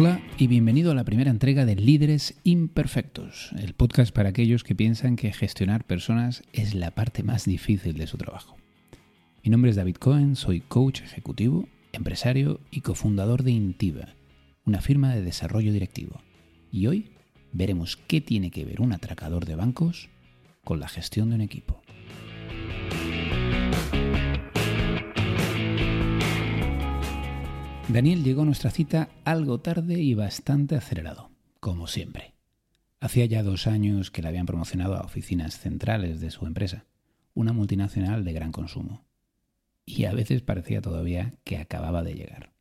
Hola y bienvenido a la primera entrega de Líderes Imperfectos, el podcast para aquellos que piensan que gestionar personas es la parte más difícil de su trabajo. Mi nombre es David Cohen, soy coach ejecutivo, empresario y cofundador de Intiva, una firma de desarrollo directivo. Y hoy veremos qué tiene que ver un atracador de bancos con la gestión de un equipo. Daniel llegó a nuestra cita algo tarde y bastante acelerado, como siempre. Hacía ya dos años que le habían promocionado a oficinas centrales de su empresa, una multinacional de gran consumo. Y a veces parecía todavía que acababa de llegar.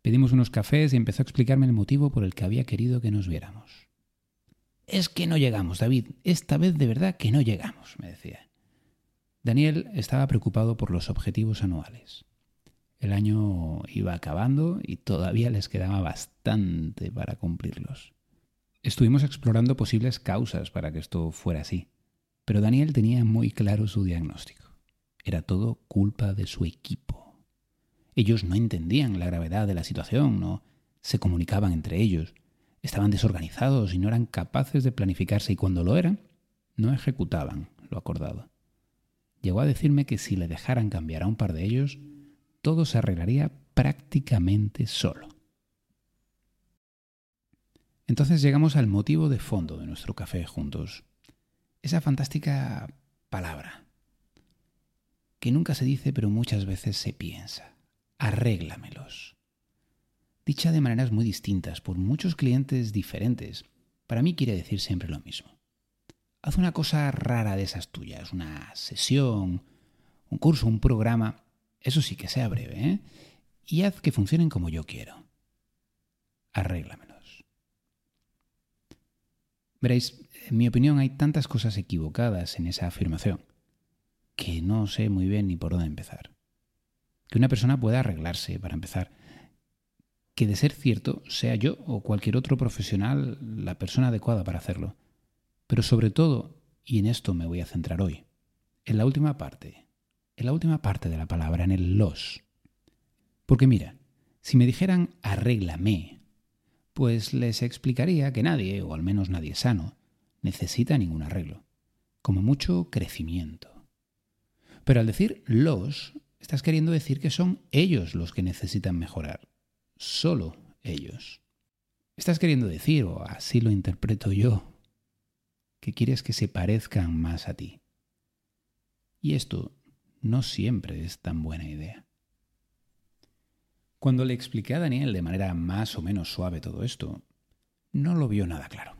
Pedimos unos cafés y empezó a explicarme el motivo por el que había querido que nos viéramos. Es que no llegamos, David. Esta vez de verdad que no llegamos, me decía. Daniel estaba preocupado por los objetivos anuales. El año iba acabando y todavía les quedaba bastante para cumplirlos. Estuvimos explorando posibles causas para que esto fuera así, pero Daniel tenía muy claro su diagnóstico. Era todo culpa de su equipo. Ellos no entendían la gravedad de la situación, no se comunicaban entre ellos, estaban desorganizados y no eran capaces de planificarse y cuando lo eran, no ejecutaban lo acordado. Llegó a decirme que si le dejaran cambiar a un par de ellos, todo se arreglaría prácticamente solo. Entonces llegamos al motivo de fondo de nuestro café juntos. Esa fantástica palabra, que nunca se dice pero muchas veces se piensa. Arréglamelos. Dicha de maneras muy distintas por muchos clientes diferentes, para mí quiere decir siempre lo mismo. Haz una cosa rara de esas tuyas, una sesión, un curso, un programa, eso sí que sea breve, ¿eh? Y haz que funcionen como yo quiero. Arréglamelos. Veréis, en mi opinión hay tantas cosas equivocadas en esa afirmación que no sé muy bien ni por dónde empezar. Que una persona pueda arreglarse, para empezar. Que de ser cierto, sea yo o cualquier otro profesional la persona adecuada para hacerlo. Pero sobre todo, y en esto me voy a centrar hoy, en la última parte, en la última parte de la palabra, en el los. Porque mira, si me dijeran arréglame, pues les explicaría que nadie, o al menos nadie sano, necesita ningún arreglo, como mucho crecimiento. Pero al decir los, estás queriendo decir que son ellos los que necesitan mejorar, solo ellos. Estás queriendo decir, o así lo interpreto yo, que quieres que se parezcan más a ti. Y esto no siempre es tan buena idea. Cuando le expliqué a Daniel de manera más o menos suave todo esto, no lo vio nada claro.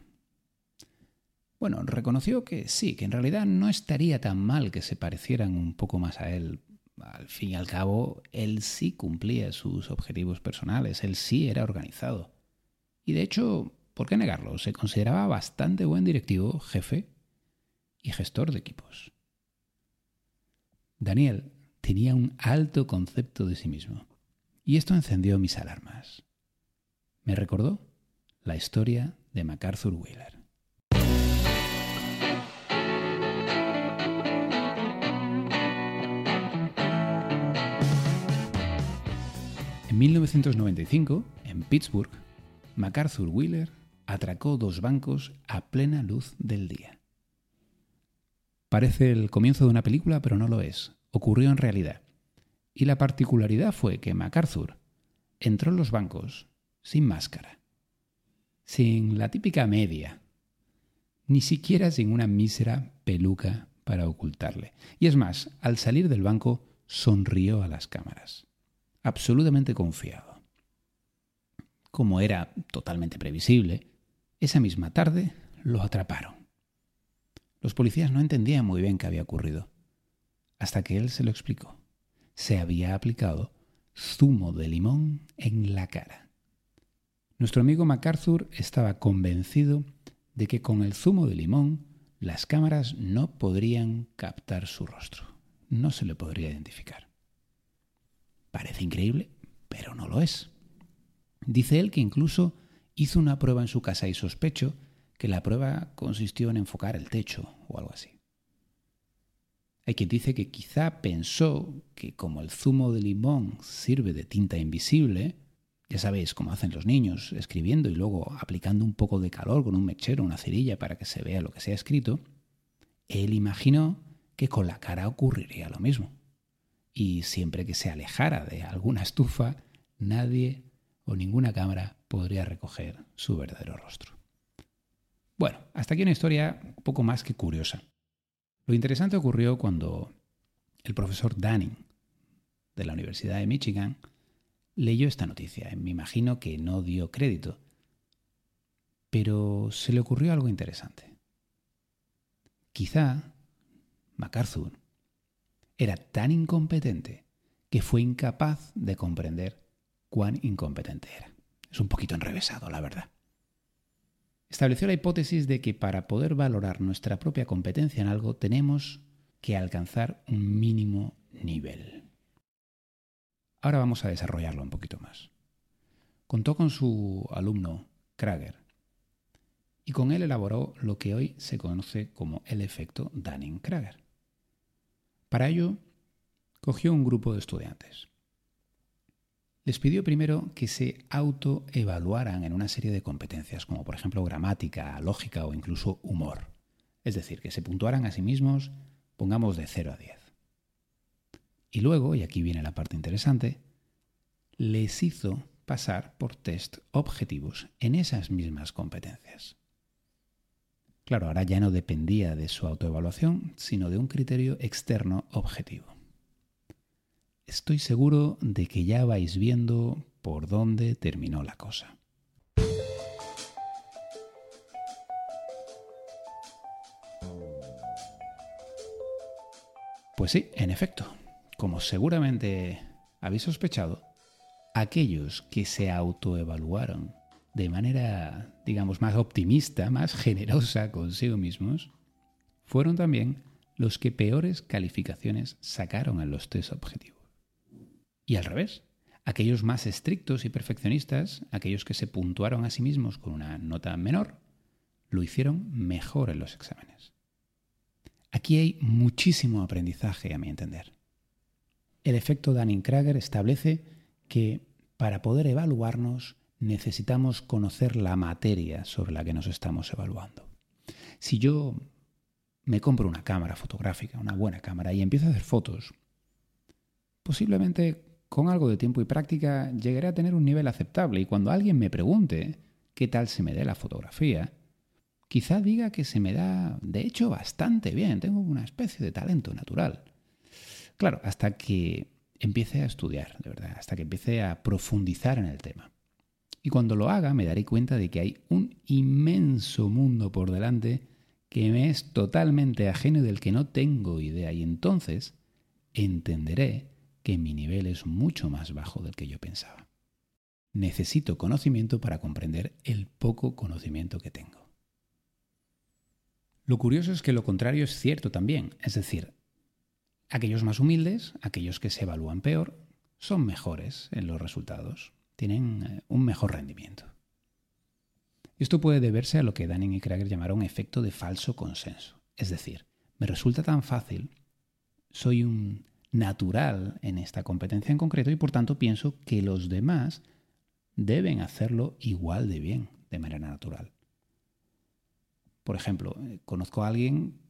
Bueno, reconoció que sí, que en realidad no estaría tan mal que se parecieran un poco más a él. Al fin y al cabo, él sí cumplía sus objetivos personales, él sí era organizado. Y de hecho, ¿por qué negarlo? Se consideraba bastante buen directivo, jefe y gestor de equipos. Daniel tenía un alto concepto de sí mismo, y esto encendió mis alarmas. Me recordó la historia de MacArthur Wheeler. En 1995, en Pittsburgh, MacArthur Wheeler atracó dos bancos a plena luz del día. Parece el comienzo de una película, pero no lo es. Ocurrió en realidad. Y la particularidad fue que MacArthur entró en los bancos sin máscara, sin la típica media, ni siquiera sin una mísera peluca para ocultarle. Y es más, al salir del banco sonrió a las cámaras, absolutamente confiado. Como era totalmente previsible, esa misma tarde lo atraparon. Los policías no entendían muy bien qué había ocurrido, hasta que él se lo explicó. Se había aplicado zumo de limón en la cara. Nuestro amigo MacArthur estaba convencido de que con el zumo de limón las cámaras no podrían captar su rostro, no se le podría identificar. Parece increíble, pero no lo es. Dice él que incluso hizo una prueba en su casa y sospecho que la prueba consistió en enfocar el techo o algo así. Hay quien dice que quizá pensó que como el zumo de limón sirve de tinta invisible, Ya sabéis cómo hacen los niños, escribiendo y luego aplicando un poco de calor con un mechero, una cerilla para que se vea lo que se ha escrito. Él imaginó que con la cara ocurriría lo mismo. Y siempre que se alejara de alguna estufa, nadie o ninguna cámara podría recoger su verdadero rostro. Bueno, hasta aquí una historia poco más que curiosa. Lo interesante ocurrió cuando el profesor Danning de la Universidad de Michigan leyó esta noticia. Me imagino que no dio crédito. Pero se le ocurrió algo interesante. Quizá MacArthur era tan incompetente que fue incapaz de comprender cuán incompetente era. Es un poquito enrevesado, la verdad. Estableció la hipótesis de que para poder valorar nuestra propia competencia en algo tenemos que alcanzar un mínimo nivel. Ahora vamos a desarrollarlo un poquito más. Contó con su alumno Krager y con él elaboró lo que hoy se conoce como el efecto Dunning-Krager. Para ello, cogió un grupo de estudiantes. Les pidió primero que se autoevaluaran en una serie de competencias, como por ejemplo gramática, lógica o incluso humor. Es decir, que se puntuaran a sí mismos, pongamos de 0 a 10. Y luego, y aquí viene la parte interesante, les hizo pasar por test objetivos en esas mismas competencias. Claro, ahora ya no dependía de su autoevaluación, sino de un criterio externo objetivo. Estoy seguro de que ya vais viendo por dónde terminó la cosa. Pues sí, en efecto, como seguramente habéis sospechado, aquellos que se autoevaluaron de manera, digamos, más optimista, más generosa consigo mismos, fueron también los que peores calificaciones sacaron en los test objetivos. Y al revés, aquellos más estrictos y perfeccionistas, aquellos que se puntuaron a sí mismos con una nota menor, lo hicieron mejor en los exámenes. Aquí hay muchísimo aprendizaje, a mi entender. El efecto Dunning-Krager establece que para poder evaluarnos necesitamos conocer la materia sobre la que nos estamos evaluando. Si yo me compro una cámara fotográfica, una buena cámara, y empiezo a hacer fotos, posiblemente con algo de tiempo y práctica llegaré a tener un nivel aceptable y cuando alguien me pregunte qué tal se me dé la fotografía, quizá diga que se me da, de hecho, bastante bien, tengo una especie de talento natural. Claro, hasta que empiece a estudiar, de verdad, hasta que empiece a profundizar en el tema. Y cuando lo haga me daré cuenta de que hay un inmenso mundo por delante que me es totalmente ajeno y del que no tengo idea. Y entonces entenderé que mi nivel es mucho más bajo del que yo pensaba. Necesito conocimiento para comprender el poco conocimiento que tengo. Lo curioso es que lo contrario es cierto también, es decir, aquellos más humildes, aquellos que se evalúan peor, son mejores en los resultados tienen eh, un mejor rendimiento. Esto puede deberse a lo que Dunning y Krager llamaron efecto de falso consenso. Es decir, me resulta tan fácil, soy un natural en esta competencia en concreto y por tanto pienso que los demás deben hacerlo igual de bien, de manera natural. Por ejemplo, eh, conozco a alguien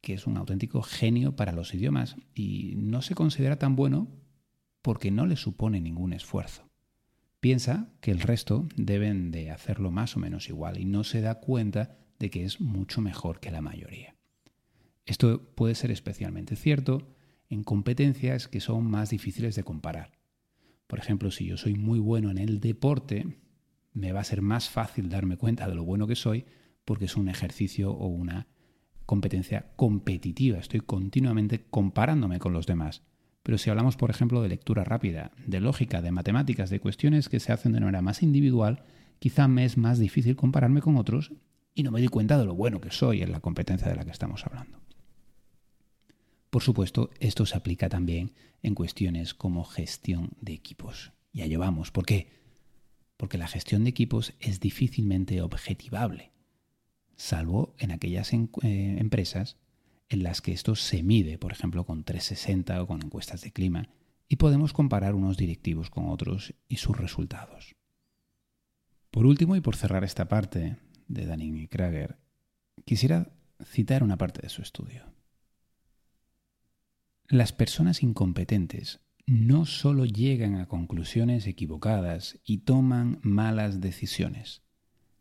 que es un auténtico genio para los idiomas y no se considera tan bueno porque no le supone ningún esfuerzo piensa que el resto deben de hacerlo más o menos igual y no se da cuenta de que es mucho mejor que la mayoría. Esto puede ser especialmente cierto en competencias que son más difíciles de comparar. Por ejemplo, si yo soy muy bueno en el deporte, me va a ser más fácil darme cuenta de lo bueno que soy porque es un ejercicio o una competencia competitiva. Estoy continuamente comparándome con los demás. Pero si hablamos, por ejemplo, de lectura rápida, de lógica, de matemáticas, de cuestiones que se hacen de manera más individual, quizá me es más difícil compararme con otros y no me doy cuenta de lo bueno que soy en la competencia de la que estamos hablando. Por supuesto, esto se aplica también en cuestiones como gestión de equipos. Y allá vamos. ¿Por qué? Porque la gestión de equipos es difícilmente objetivable, salvo en aquellas eh, empresas en las que esto se mide, por ejemplo, con 360 o con encuestas de clima, y podemos comparar unos directivos con otros y sus resultados. Por último, y por cerrar esta parte de Dunning y Krager, quisiera citar una parte de su estudio. Las personas incompetentes no solo llegan a conclusiones equivocadas y toman malas decisiones,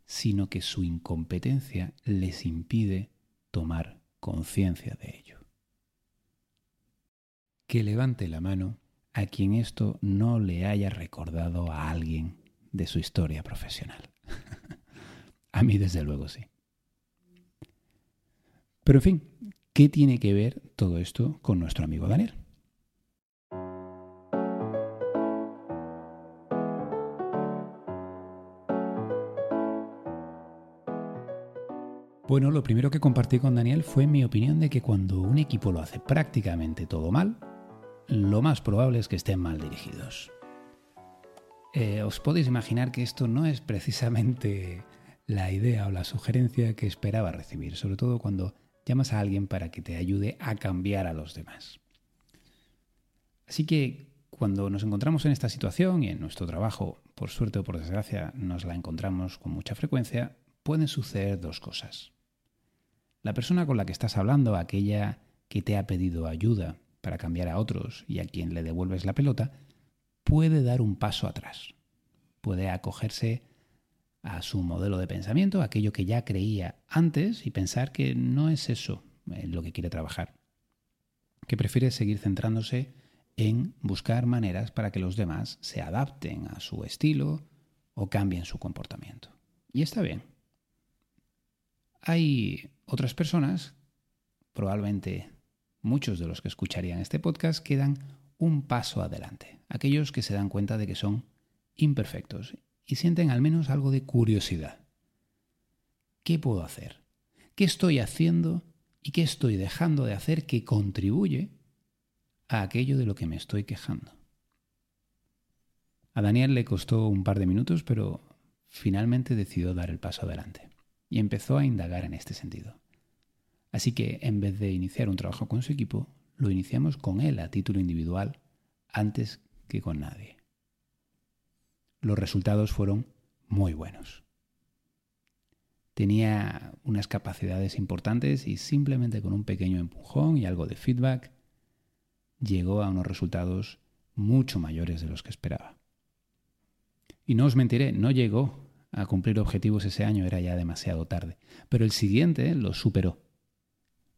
sino que su incompetencia les impide tomar conciencia de ello. Que levante la mano a quien esto no le haya recordado a alguien de su historia profesional. a mí desde luego sí. Pero en fin, ¿qué tiene que ver todo esto con nuestro amigo Daniel? Bueno, lo primero que compartí con Daniel fue mi opinión de que cuando un equipo lo hace prácticamente todo mal, lo más probable es que estén mal dirigidos. Eh, os podéis imaginar que esto no es precisamente la idea o la sugerencia que esperaba recibir, sobre todo cuando llamas a alguien para que te ayude a cambiar a los demás. Así que cuando nos encontramos en esta situación y en nuestro trabajo, por suerte o por desgracia, nos la encontramos con mucha frecuencia, pueden suceder dos cosas. La persona con la que estás hablando, aquella que te ha pedido ayuda para cambiar a otros y a quien le devuelves la pelota, puede dar un paso atrás. Puede acogerse a su modelo de pensamiento, aquello que ya creía antes, y pensar que no es eso en lo que quiere trabajar. Que prefiere seguir centrándose en buscar maneras para que los demás se adapten a su estilo o cambien su comportamiento. Y está bien. Hay otras personas, probablemente muchos de los que escucharían este podcast quedan un paso adelante, aquellos que se dan cuenta de que son imperfectos y sienten al menos algo de curiosidad. ¿Qué puedo hacer? ¿Qué estoy haciendo y qué estoy dejando de hacer que contribuye a aquello de lo que me estoy quejando? A Daniel le costó un par de minutos, pero finalmente decidió dar el paso adelante y empezó a indagar en este sentido. Así que en vez de iniciar un trabajo con su equipo, lo iniciamos con él a título individual antes que con nadie. Los resultados fueron muy buenos. Tenía unas capacidades importantes y simplemente con un pequeño empujón y algo de feedback llegó a unos resultados mucho mayores de los que esperaba. Y no os mentiré, no llegó a cumplir objetivos ese año, era ya demasiado tarde, pero el siguiente lo superó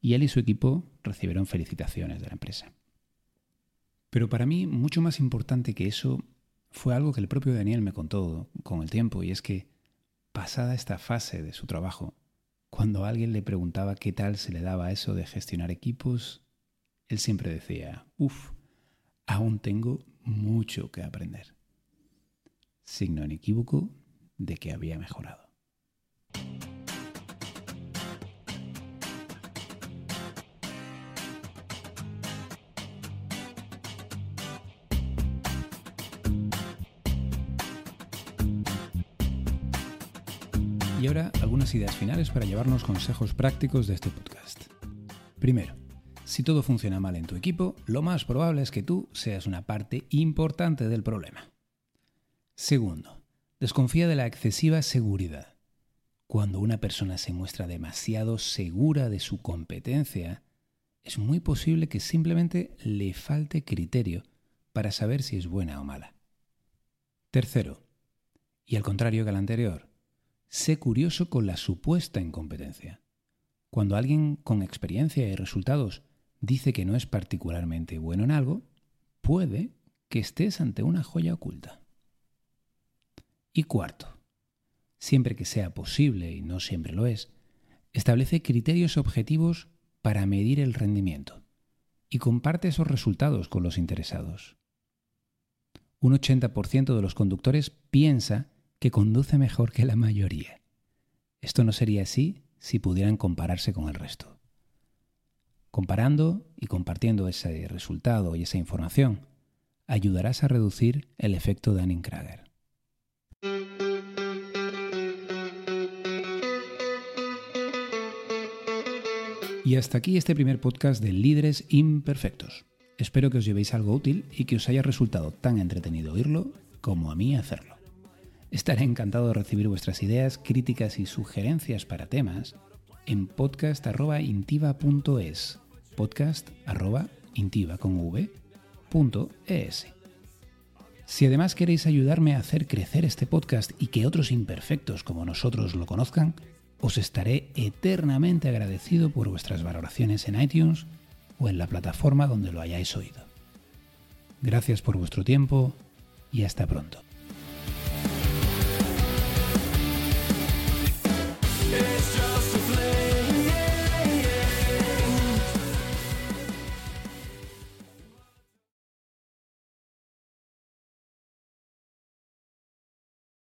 y él y su equipo recibieron felicitaciones de la empresa. Pero para mí, mucho más importante que eso, fue algo que el propio Daniel me contó con el tiempo, y es que, pasada esta fase de su trabajo, cuando alguien le preguntaba qué tal se le daba eso de gestionar equipos, él siempre decía, uff, aún tengo mucho que aprender. Signo inequívoco de que había mejorado. Ahora algunas ideas finales para llevarnos consejos prácticos de este podcast. Primero, si todo funciona mal en tu equipo, lo más probable es que tú seas una parte importante del problema. Segundo, desconfía de la excesiva seguridad. Cuando una persona se muestra demasiado segura de su competencia, es muy posible que simplemente le falte criterio para saber si es buena o mala. Tercero, y al contrario que el anterior, sé curioso con la supuesta incompetencia. Cuando alguien con experiencia y resultados dice que no es particularmente bueno en algo, puede que estés ante una joya oculta. Y cuarto, siempre que sea posible, y no siempre lo es, establece criterios objetivos para medir el rendimiento y comparte esos resultados con los interesados. Un 80% de los conductores piensa que conduce mejor que la mayoría. Esto no sería así si pudieran compararse con el resto. Comparando y compartiendo ese resultado y esa información, ayudarás a reducir el efecto Dunning-Kruger. Y hasta aquí este primer podcast de Líderes Imperfectos. Espero que os llevéis algo útil y que os haya resultado tan entretenido oírlo como a mí hacerlo. Estaré encantado de recibir vuestras ideas, críticas y sugerencias para temas en podcast.intiva.es podcast.intiva Si además queréis ayudarme a hacer crecer este podcast y que otros imperfectos como nosotros lo conozcan, os estaré eternamente agradecido por vuestras valoraciones en iTunes o en la plataforma donde lo hayáis oído. Gracias por vuestro tiempo y hasta pronto.